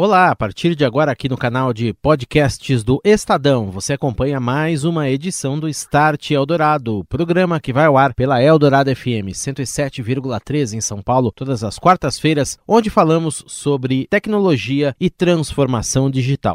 Olá, a partir de agora aqui no canal de podcasts do Estadão, você acompanha mais uma edição do Start Eldorado, programa que vai ao ar pela Eldorado FM 107,3 em São Paulo, todas as quartas-feiras, onde falamos sobre tecnologia e transformação digital.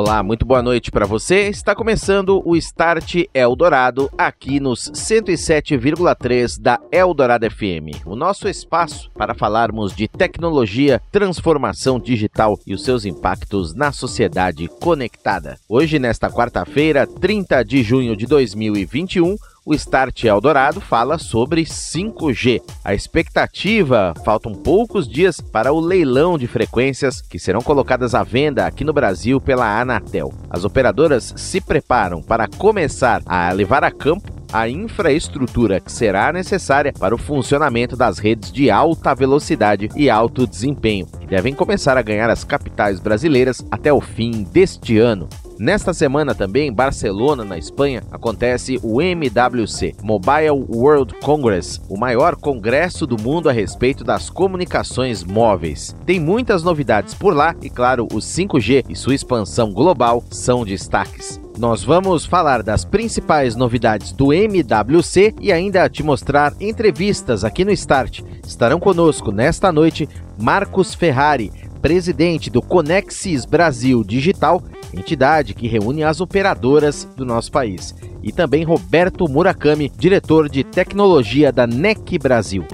Olá, muito boa noite para você. Está começando o Start Eldorado aqui nos 107,3 da Eldorado FM. O nosso espaço para falarmos de tecnologia, transformação digital e os seus impactos na sociedade conectada. Hoje, nesta quarta-feira, 30 de junho de 2021, o Start Eldorado fala sobre 5G. A expectativa, faltam poucos dias para o leilão de frequências que serão colocadas à venda aqui no Brasil pela Anatel. As operadoras se preparam para começar a levar a campo a infraestrutura que será necessária para o funcionamento das redes de alta velocidade e alto desempenho, que devem começar a ganhar as capitais brasileiras até o fim deste ano. Nesta semana também, em Barcelona, na Espanha, acontece o MWC, Mobile World Congress, o maior congresso do mundo a respeito das comunicações móveis. Tem muitas novidades por lá e, claro, o 5G e sua expansão global são destaques. Nós vamos falar das principais novidades do MWC e ainda te mostrar entrevistas aqui no Start. Estarão conosco nesta noite Marcos Ferrari, presidente do Conexis Brasil Digital, entidade que reúne as operadoras do nosso país, e também Roberto Murakami, diretor de tecnologia da NEC Brasil.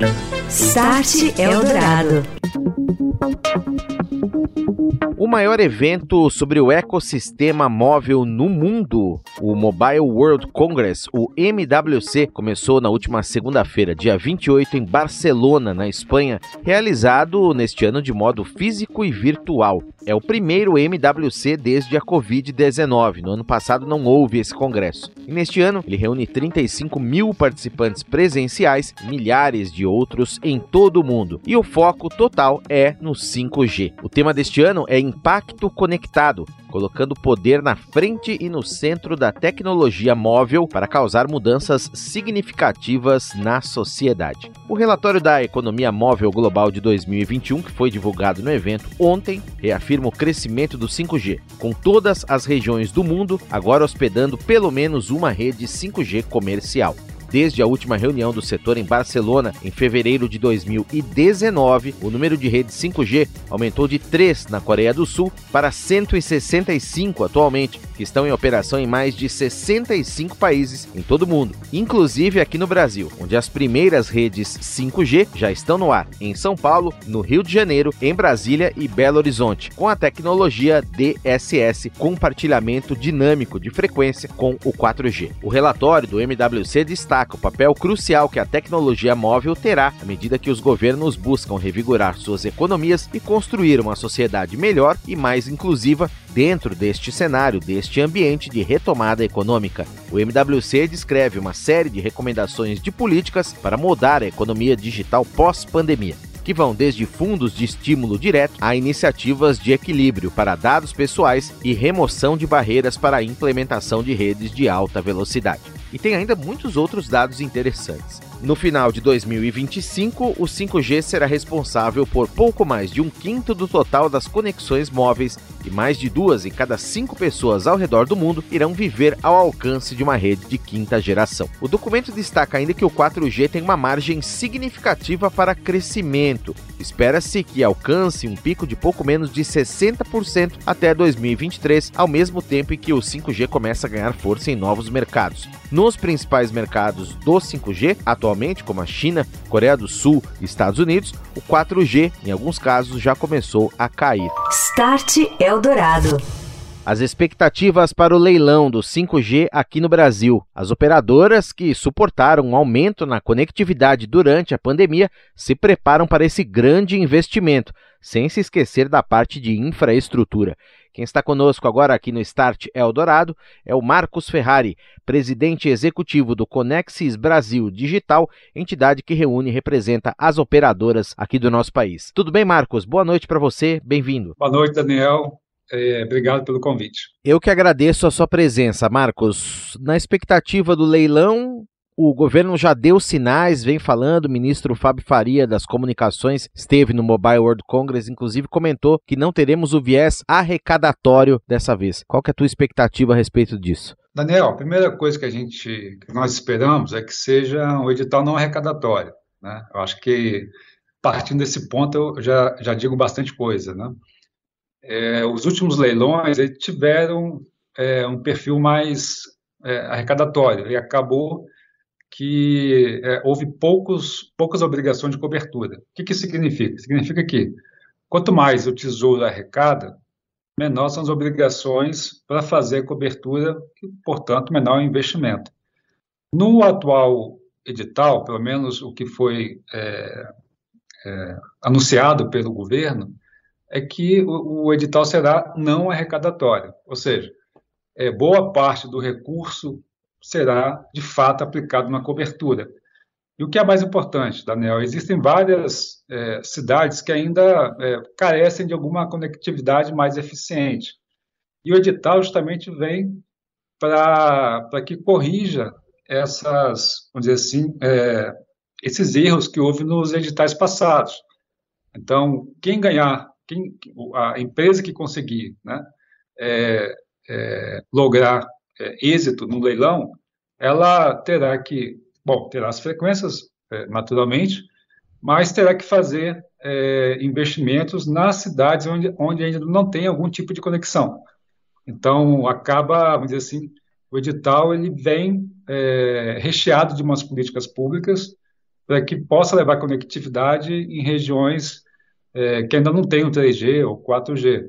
Start Eldorado. O maior evento sobre o ecossistema móvel no mundo, o Mobile World Congress, o MWC, começou na última segunda-feira, dia 28, em Barcelona, na Espanha, realizado neste ano de modo físico e virtual. É o primeiro MWC desde a Covid-19. No ano passado não houve esse congresso. E neste ano ele reúne 35 mil participantes presenciais, milhares de outros em todo o mundo. E o foco total é no 5G. O tema deste ano é Impacto Conectado, colocando poder na frente e no centro da tecnologia móvel para causar mudanças significativas na sociedade. O relatório da Economia Móvel Global de 2021, que foi divulgado no evento ontem, reafirma o crescimento do 5G, com todas as regiões do mundo agora hospedando pelo menos uma rede 5G comercial. Desde a última reunião do setor em Barcelona, em fevereiro de 2019, o número de redes 5G aumentou de 3 na Coreia do Sul para 165 atualmente, que estão em operação em mais de 65 países em todo o mundo, inclusive aqui no Brasil, onde as primeiras redes 5G já estão no ar, em São Paulo, no Rio de Janeiro, em Brasília e Belo Horizonte, com a tecnologia DSS, compartilhamento dinâmico de frequência com o 4G. O relatório do MWC destaca o papel crucial que a tecnologia móvel terá à medida que os governos buscam revigorar suas economias e construir uma sociedade melhor e mais inclusiva dentro deste cenário, deste ambiente de retomada econômica. O MWC descreve uma série de recomendações de políticas para mudar a economia digital pós-pandemia que vão desde fundos de estímulo direto a iniciativas de equilíbrio para dados pessoais e remoção de barreiras para a implementação de redes de alta velocidade. E tem ainda muitos outros dados interessantes. No final de 2025, o 5G será responsável por pouco mais de um quinto do total das conexões móveis e mais de duas em cada cinco pessoas ao redor do mundo irão viver ao alcance de uma rede de quinta geração. O documento destaca ainda que o 4G tem uma margem significativa para crescimento. Espera-se que alcance um pico de pouco menos de 60% até 2023, ao mesmo tempo em que o 5G começa a ganhar força em novos mercados. Nos principais mercados do 5G, atualmente, como a China, Coreia do Sul e Estados Unidos, o 4G, em alguns casos, já começou a cair. Start Eldorado. As expectativas para o leilão do 5G aqui no Brasil. As operadoras que suportaram um aumento na conectividade durante a pandemia se preparam para esse grande investimento, sem se esquecer da parte de infraestrutura. Quem está conosco agora aqui no Start Eldorado é o Marcos Ferrari, presidente executivo do Conexis Brasil Digital, entidade que reúne e representa as operadoras aqui do nosso país. Tudo bem, Marcos? Boa noite para você, bem-vindo. Boa noite, Daniel. É, obrigado pelo convite. Eu que agradeço a sua presença, Marcos. Na expectativa do leilão, o governo já deu sinais, vem falando, o ministro Fábio Faria das Comunicações esteve no Mobile World Congress, inclusive comentou que não teremos o viés arrecadatório dessa vez. Qual que é a tua expectativa a respeito disso? Daniel, a primeira coisa que a gente, que nós esperamos é que seja um edital não arrecadatório. Né? Eu acho que partindo desse ponto eu já, já digo bastante coisa. Né? É, os últimos leilões tiveram é, um perfil mais é, arrecadatório e acabou que é, houve poucos, poucas obrigações de cobertura. O que, que significa? Significa que quanto mais o Tesouro arrecada, menor são as obrigações para fazer a cobertura, e, portanto, menor o investimento. No atual edital, pelo menos o que foi é, é, anunciado pelo governo, é que o, o, edital será não arrecadatório, ou seja, é, boa parte do recurso será, de fato, aplicado na cobertura. E o que é mais importante, Daniel, existem várias é, cidades que ainda é, carecem de alguma conectividade mais eficiente. E o edital justamente vem para que corrija essas, vamos dizer assim, é, esses erros que houve nos editais passados. Então, quem ganhar, quem, a empresa que conseguir né, é, é, lograr é, êxito no leilão, ela terá que, bom, terá as frequências, é, naturalmente, mas terá que fazer é, investimentos nas cidades onde, onde ainda não tem algum tipo de conexão. Então, acaba, vamos dizer assim, o edital ele vem é, recheado de umas políticas públicas para que possa levar conectividade em regiões é, que ainda não têm o 3G ou 4G.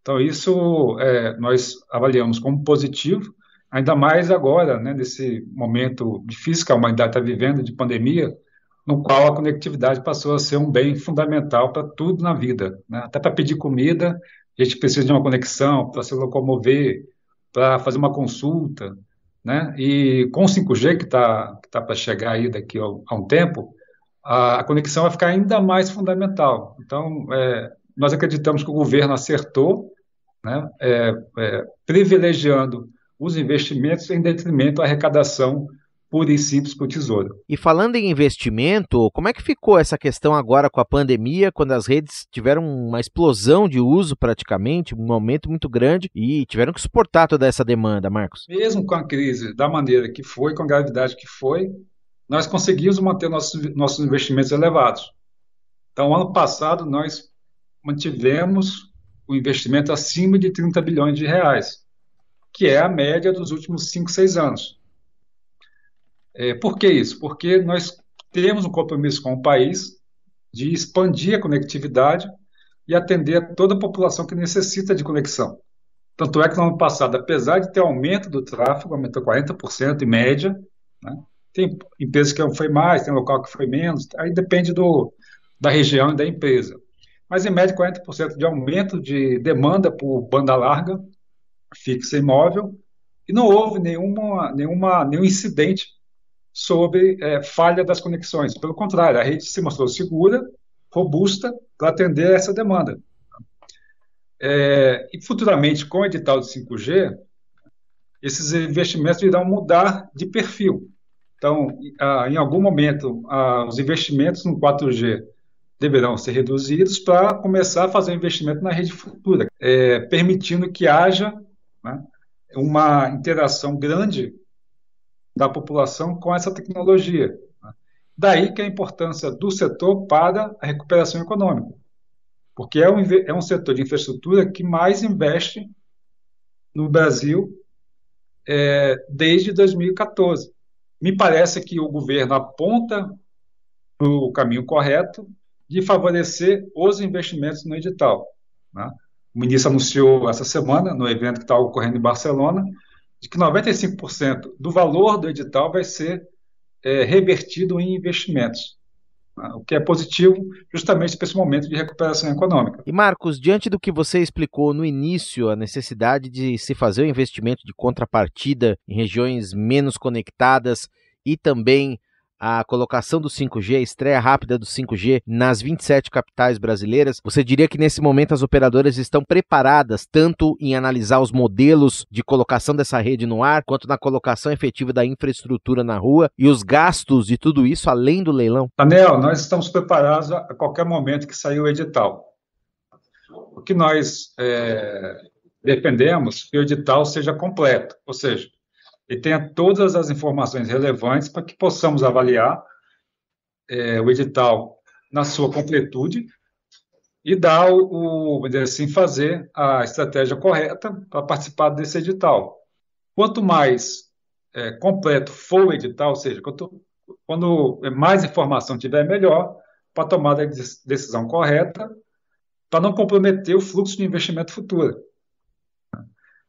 Então, isso é, nós avaliamos como positivo, ainda mais agora, né, nesse momento difícil que a humanidade está vivendo, de pandemia, no qual a conectividade passou a ser um bem fundamental para tudo na vida. Né? Até para pedir comida, a gente precisa de uma conexão para se locomover, para fazer uma consulta. Né? E com o 5G, que está tá para chegar aí daqui a um tempo, a, a, conexão vai ficar ainda mais fundamental. Então, é, nós acreditamos que o governo acertou né, é, é, privilegiando os investimentos em detrimento da arrecadação pura e simples para o Tesouro. E falando em investimento, como é que ficou essa questão agora com a pandemia, quando as redes tiveram uma explosão de uso praticamente, um aumento muito grande e tiveram que suportar toda essa demanda, Marcos? Mesmo com a crise da maneira que foi, com a gravidade que foi, nós conseguimos manter nossos, nossos investimentos elevados. Então, ano passado, nós mantivemos o investimento acima de 30 bilhões de reais, que é a média dos últimos 5, 6 anos. É, por que isso? Porque nós temos um compromisso com o país de expandir a conectividade e atender a toda a população que necessita de conexão. Tanto é que no ano passado, apesar de ter aumento do tráfego, aumentou 40% em média, né? Tem empresas que foi mais, tem local que foi menos, aí depende do, da região e da empresa mas em média 40% de aumento de demanda por banda larga, fixa e móvel, e não houve nenhuma, nenhuma, nenhum incidente sobre é, falha das conexões. Pelo contrário, a rede se mostrou segura, robusta para atender essa demanda. É, e futuramente, com o edital de 5G, esses investimentos irão mudar de perfil. Então, em algum momento, os investimentos no 4G deverão ser reduzidos para começar a fazer investimento na rede futura, é, permitindo que haja né, uma interação grande da população com essa tecnologia. Né. Daí que a importância do setor para a recuperação econômica, porque é um, é um setor de infraestrutura que mais investe no Brasil é, desde 2014. Me parece que o governo aponta o caminho correto, de favorecer os investimentos no edital. Né? O ministro anunciou essa semana, no evento que está ocorrendo em Barcelona, de que 95% do valor do edital vai ser é, revertido em investimentos. Né? o que é positivo justamente para esse momento de recuperação econômica. E Marcos, diante do que você explicou no início, a necessidade de se fazer o investimento de contrapartida em regiões menos conectadas e também a colocação do 5G, a estreia rápida do 5G nas 27 capitais brasileiras, você diria que nesse momento as operadoras estão preparadas tanto em analisar os modelos de colocação dessa rede no ar, quanto na colocação efetiva da infraestrutura na rua e os gastos de tudo isso além do leilão? Daniel, nós estamos preparados a qualquer momento que sair o edital. O que nós é, dependemos que o edital seja completo, ou seja, e tenha todas as informações relevantes para que possamos avaliar é, o edital na sua completude e dar o, o assim, fazer a estratégia correta para participar desse edital. Quanto mais é, completo for o edital, ou seja, quanto, quando mais informação tiver, melhor para a decisão correta, para não comprometer o fluxo de investimento futuro.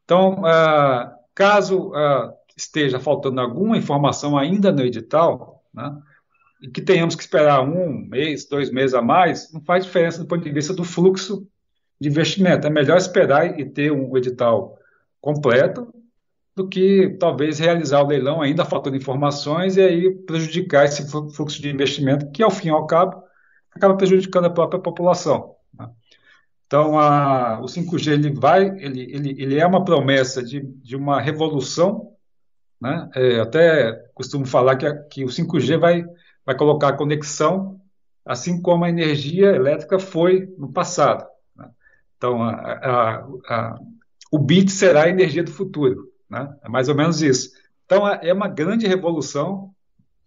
Então, ah, caso ah, esteja faltando alguma informação ainda no edital, né, e que tenhamos que esperar um mês, dois meses a mais, não faz diferença do ponto de vista do fluxo de investimento. É melhor esperar e ter um edital completo do que talvez realizar o leilão ainda faltando informações e aí prejudicar esse fluxo de investimento que, ao fim e ao cabo, acaba prejudicando a própria população. Né? Então, a, o 5G ele vai, ele, ele, ele é uma promessa de, de uma revolução né? É, até costumo falar que, a, que o 5G vai, vai colocar a conexão, assim como a energia elétrica foi no passado. Né? Então, a, a, o bit será a energia do futuro. Né? É mais ou menos isso. Então, é, é uma grande revolução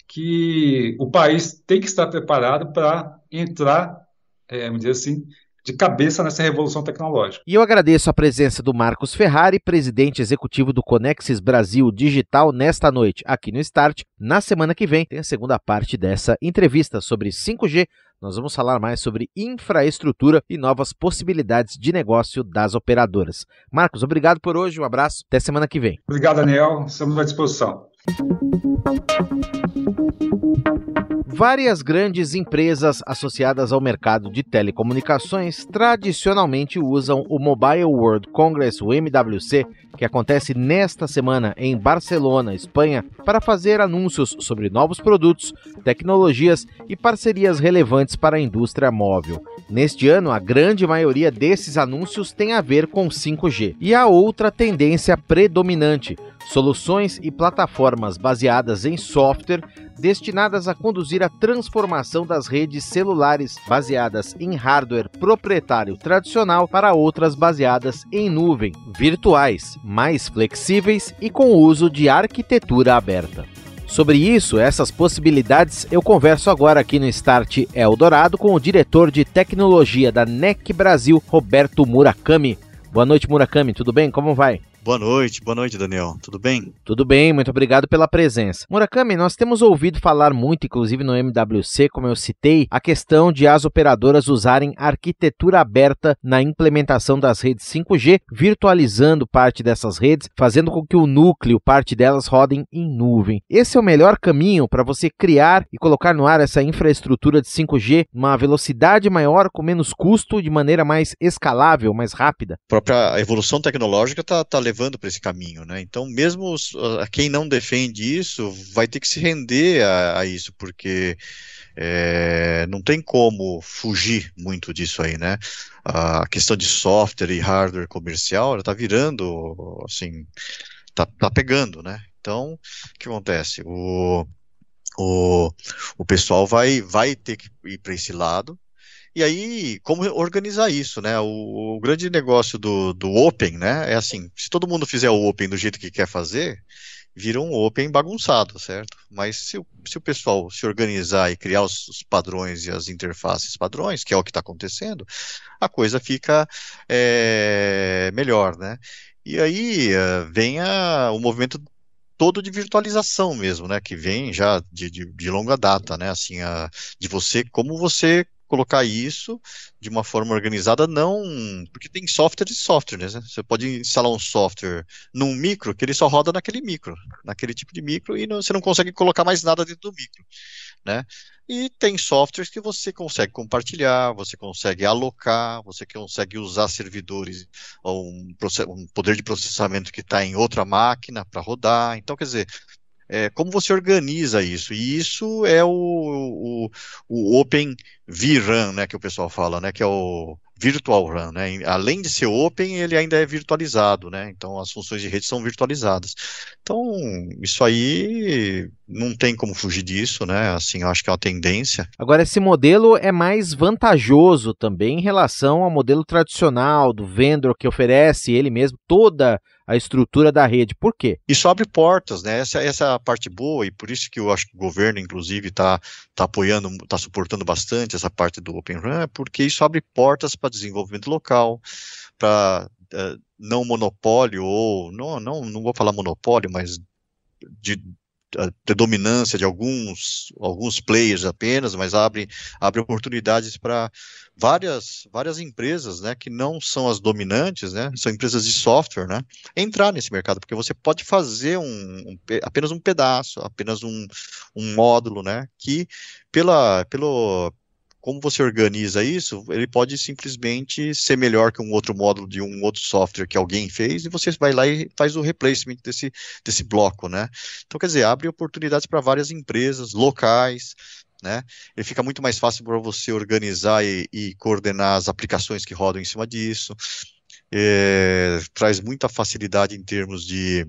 que o país tem que estar preparado para entrar, é, vamos dizer assim, de cabeça nessa revolução tecnológica. E eu agradeço a presença do Marcos Ferrari, presidente executivo do Conexis Brasil Digital, nesta noite aqui no Start. Na semana que vem tem a segunda parte dessa entrevista sobre 5G. Nós vamos falar mais sobre infraestrutura e novas possibilidades de negócio das operadoras. Marcos, obrigado por hoje, um abraço, até semana que vem. Obrigado, Daniel, estamos à disposição. Várias grandes empresas associadas ao mercado de telecomunicações tradicionalmente usam o Mobile World Congress, o MWC, que acontece nesta semana em Barcelona, Espanha, para fazer anúncios sobre novos produtos, tecnologias e parcerias relevantes para a indústria móvel. Neste ano, a grande maioria desses anúncios tem a ver com 5G. E a outra tendência predominante, soluções e plataformas baseadas em software destinadas a conduzir a transformação das redes celulares baseadas em hardware proprietário tradicional para outras baseadas em nuvem, virtuais, mais flexíveis e com uso de arquitetura aberta. Sobre isso, essas possibilidades, eu converso agora aqui no Start Eldorado com o diretor de tecnologia da NEC Brasil, Roberto Murakami. Boa noite, Murakami, tudo bem? Como vai? Boa noite, boa noite, Daniel. Tudo bem? Tudo bem, muito obrigado pela presença. Murakami, nós temos ouvido falar muito, inclusive no MWC, como eu citei, a questão de as operadoras usarem arquitetura aberta na implementação das redes 5G, virtualizando parte dessas redes, fazendo com que o núcleo, parte delas, rodem em nuvem. Esse é o melhor caminho para você criar e colocar no ar essa infraestrutura de 5G numa velocidade maior, com menos custo, de maneira mais escalável, mais rápida? A própria evolução tecnológica está tá levando levando para esse caminho, né? Então, mesmo os, quem não defende isso vai ter que se render a, a isso, porque é, não tem como fugir muito disso aí, né? A questão de software e hardware comercial, ela tá virando, assim, tá, tá pegando, né? Então, o que acontece? O, o, o pessoal vai, vai ter que ir para esse lado, e aí, como organizar isso, né? O, o, grande negócio do, do Open, né? É assim, se todo mundo fizer o Open do jeito que quer fazer, vira um Open bagunçado, certo? Mas se, o, se o pessoal se organizar e criar os, os padrões e as interfaces padrões, que é o que está acontecendo, a coisa fica é, melhor, né? E aí uh, vem a, o movimento todo de virtualização mesmo, né? Que vem já de, de, de longa data, né? Assim, a, de você, como você colocar isso de uma forma organizada, não. Porque tem software e software, né? Você pode instalar um software num micro que ele só roda naquele micro, naquele tipo de micro, e não, você não consegue colocar mais nada dentro do micro. Né? E tem softwares que você consegue compartilhar, você consegue alocar, você consegue usar servidores ou um, um poder de processamento que está em outra máquina para rodar. Então, quer dizer, é, como você organiza isso? E isso é o, o, o Open VRAM, né, que o pessoal fala, né, que é o Virtual RAM, né? Além de ser open, ele ainda é virtualizado, né? Então as funções de rede são virtualizadas. Então, isso aí não tem como fugir disso, né? Assim, eu acho que é uma tendência. Agora, esse modelo é mais vantajoso também em relação ao modelo tradicional do vendor que oferece ele mesmo toda a estrutura da rede. Por quê? Isso abre portas, né? Essa, essa é a parte boa, e por isso que eu acho que o governo, inclusive, está tá apoiando, está suportando bastante essa parte do Open RAN, porque isso abre portas para desenvolvimento local, para uh, eh, não monopólio, ou não, não, não vou falar monopólio, mas de a predominância de alguns, alguns players apenas, mas abre, abre oportunidades para várias, várias empresas, né, que não são as dominantes, né, são empresas de software, né, entrar nesse mercado, porque você pode fazer um, um apenas um pedaço, apenas um, um módulo, né, que pela, pelo, como você organiza isso, ele pode simplesmente ser melhor que um outro módulo de um outro software que alguém fez e você vai lá e faz o replacement desse, desse bloco, né? Então, quer dizer, abre oportunidades para várias empresas locais, né? Ele fica muito mais fácil para você organizar e, e, coordenar as aplicações que rodam em cima disso. É, traz muita facilidade em termos de,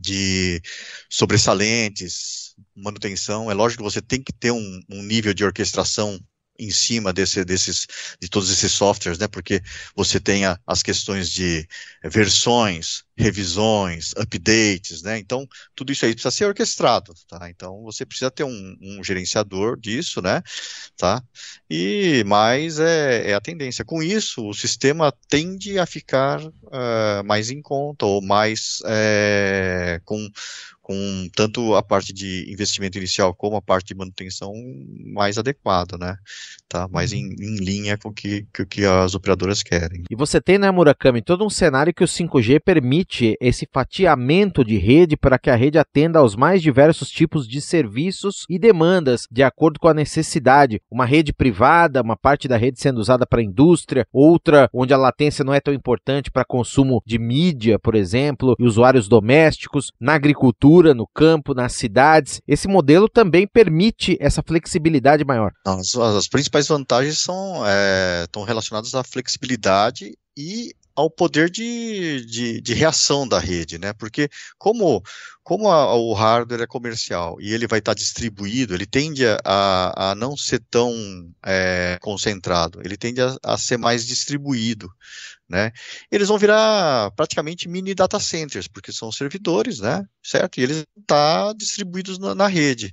de sobressalentes, manutenção. É lógico que você tem que ter um, um nível de orquestração em cima desse, desses, de todos esses softwares, né? Porque você tem a, as questões de versões, revisões, updates, né? Então, tudo isso aí precisa ser orquestrado, tá? Então, você precisa ter um, um gerenciador disso, né? Tá? E mais é, é, a tendência. Com isso, o sistema tende a ficar uh, mais em conta ou mais é, com com tanto a parte de investimento inicial como a parte de manutenção mais adequada, né? Tá? Mais em, uhum. em linha com o que, que, que, as operadoras querem. E você tem, né, Murakami, todo um cenário que o 5G permite esse fatiamento de rede para que a rede atenda aos mais diversos tipos de serviços e demandas de acordo com a necessidade. Uma rede privada, uma parte da rede sendo usada para a indústria, outra onde a latência não é tão importante para consumo de mídia, por exemplo, e usuários domésticos, na agricultura no campo, nas cidades. Esse modelo também permite essa flexibilidade maior. As, as principais vantagens são é, estão relacionadas à flexibilidade e ao poder de, de, de, reação da rede, né? Porque como, como a, o hardware é comercial e ele vai estar distribuído, ele tende a, a não ser tão é, concentrado, ele tende a, a, ser mais distribuído, né? Eles vão virar praticamente mini data centers, porque são servidores, né? Certo? E eles estão tá distribuídos na, na rede,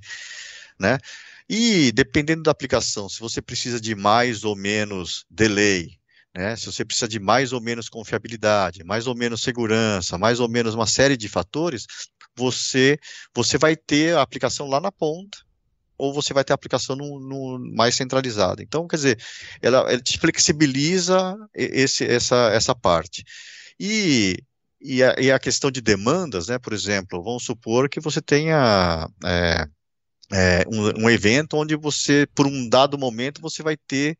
né? E dependendo da aplicação, se você precisa de mais ou menos delay, né? Se você precisa de mais ou menos confiabilidade, mais ou menos segurança, mais ou menos uma série de fatores, você, você vai ter a aplicação lá na ponta, ou você vai ter a aplicação no, no mais centralizada. Então, quer dizer, ela, ela te flexibiliza esse, essa, essa parte. E, e, a, e a questão de demandas, né? Por exemplo, vamos supor que você tenha é, é, um, um evento onde você, por um dado momento, você vai ter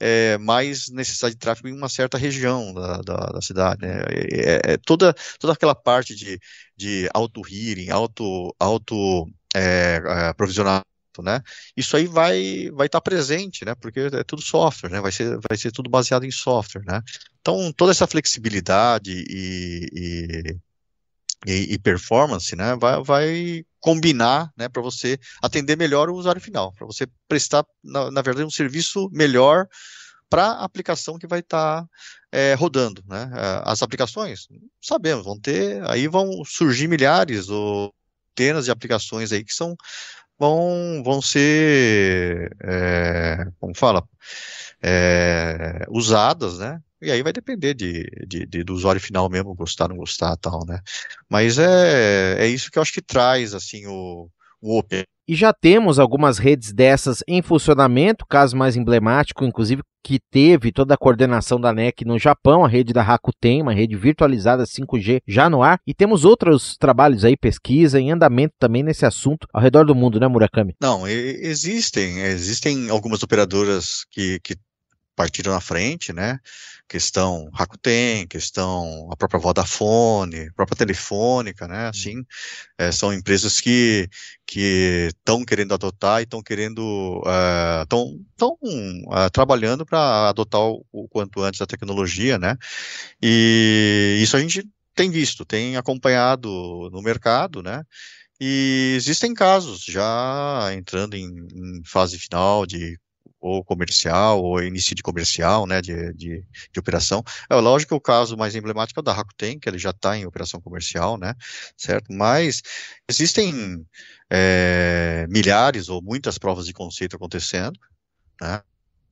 é, mais necessidade de tráfego em uma certa região da, da, da cidade. Né? É, é, toda, toda aquela parte de, de auto-hearing, auto, auto é, é provisionamento, né? Isso aí vai vai estar tá presente, né? Porque é tudo software, né? Vai ser vai ser tudo baseado em software, né? Então toda essa flexibilidade e, e, e, e performance, né? Vai, vai combinar, né, para você atender melhor o usuário final, para você prestar, na, na, verdade, um serviço melhor para a aplicação que vai estar tá, é, rodando, né? É, as aplicações, sabemos, vão ter, aí vão surgir milhares ou centenas de aplicações aí que são vão, vão ser, é, como fala, é, usadas, né? E aí vai depender de, de, de, do usuário final mesmo gostar, não gostar, tal, né? Mas é, é isso que eu acho que traz, assim, o, o Open. E já temos algumas redes dessas em funcionamento, caso mais emblemático, inclusive, que teve toda a coordenação da NEC no Japão, a rede da Rakuten, uma rede virtualizada 5G já no ar. E temos outros trabalhos aí, pesquisa em andamento também nesse assunto ao redor do mundo, né, Murakami? Não, existem. Existem algumas operadoras que, que partiram na frente, né? Questão Rakuten, questão a própria Vodafone, a própria Telefônica, né? Assim, é, são empresas que que estão querendo adotar e estão querendo estão uh, tão, uh, trabalhando para adotar o, o, quanto antes a tecnologia, né? E isso a gente tem visto, tem acompanhado no mercado, né? E existem casos já entrando em, em fase final de ou comercial, ou início de comercial, né, de, de, de, operação. É lógico que o caso mais emblemático é o da Rakuten, que ele já está em operação comercial, né, certo? Mas existem é, milhares ou muitas provas de conceito acontecendo, né,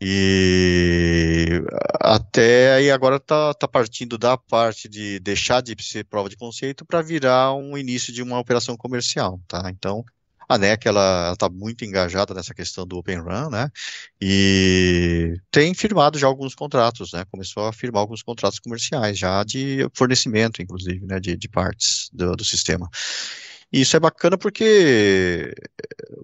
e até aí agora está tá partindo da parte de deixar de ser prova de conceito para virar um início de uma operação comercial, tá? Então, a NEC ela está muito engajada nessa questão do Open Run, né? E tem firmado já alguns contratos, né? Começou a firmar alguns contratos comerciais já de fornecimento, inclusive, né? De, de partes do, do sistema. E isso é bacana porque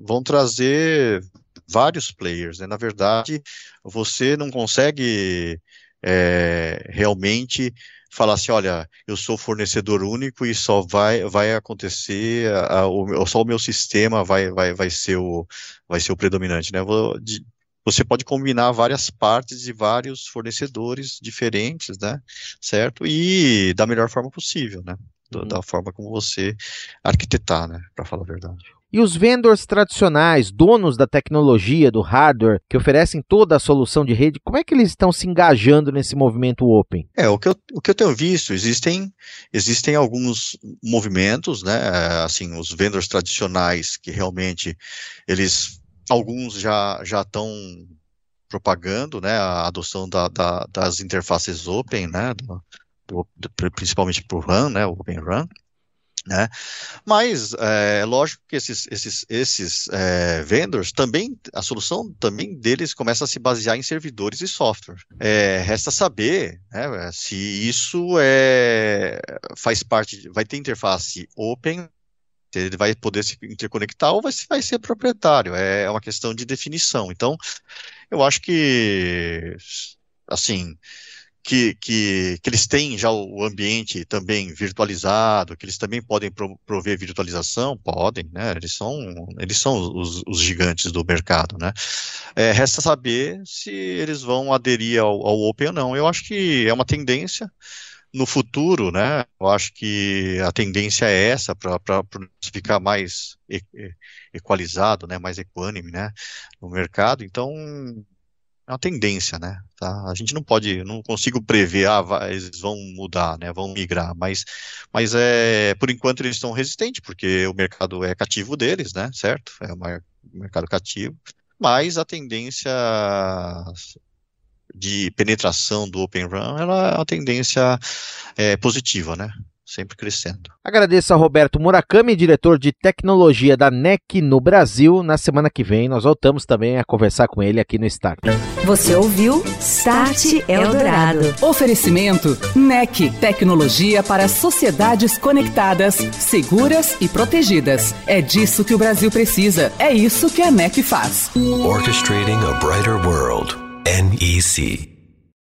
vão trazer vários players, né? Na verdade, você não consegue é, realmente falar assim, olha, eu sou fornecedor único e só vai, vai acontecer, a, a, o, só o meu sistema vai, vai, vai, ser, o, vai ser o predominante, né? Vou, de, você pode combinar várias partes de vários fornecedores diferentes, né? Certo? E da melhor forma possível, né? Da, uhum. da forma como você arquitetar, né? Para falar a verdade. E os vendors tradicionais, donos da tecnologia, do hardware, que oferecem toda a solução de rede, como é que eles estão se engajando nesse movimento open? É, o que eu, o que eu tenho visto, existem, existem alguns movimentos, né, assim, os vendors tradicionais que realmente, eles, alguns já já estão propagando, né, a adoção da, da, das interfaces open, né, do, do, principalmente para o RAN, né, o Open RAN, né? Mas é lógico que esses, esses, esses é, vendors também, a solução também deles começa a se basear em servidores e software. É, resta saber né, se isso é, faz parte, vai ter interface open, ele vai poder se interconectar ou vai, vai ser proprietário. É, é uma questão de definição. Então, eu acho que, assim, que, que, que eles têm já o ambiente também virtualizado, que eles também podem prover virtualização, podem, né? Eles são, eles são os, os gigantes do mercado, né? É, resta saber se eles vão aderir ao, ao Open ou não. Eu acho que é uma tendência no futuro, né? Eu acho que a tendência é essa para ficar mais equalizado, né? Mais equânime, né? No mercado. Então é uma tendência, né? Tá? A gente não pode, não consigo prever, ah, vai, eles vão mudar, né? Vão migrar, mas, mas é, por enquanto eles estão resistentes, porque o mercado é cativo deles, né? Certo? É um mercado cativo, mas a tendência de penetração do Open Run, ela é uma tendência é, positiva, né? Sempre crescendo. Agradeço a Roberto Murakami, diretor de tecnologia da NEC no Brasil. Na semana que vem nós voltamos também a conversar com ele aqui no Start. Você ouviu Start Eldorado. Oferecimento NEC, tecnologia para sociedades conectadas, seguras e protegidas. É disso que o Brasil precisa. É isso que a NEC faz. Orchestrating a brighter world. NEC.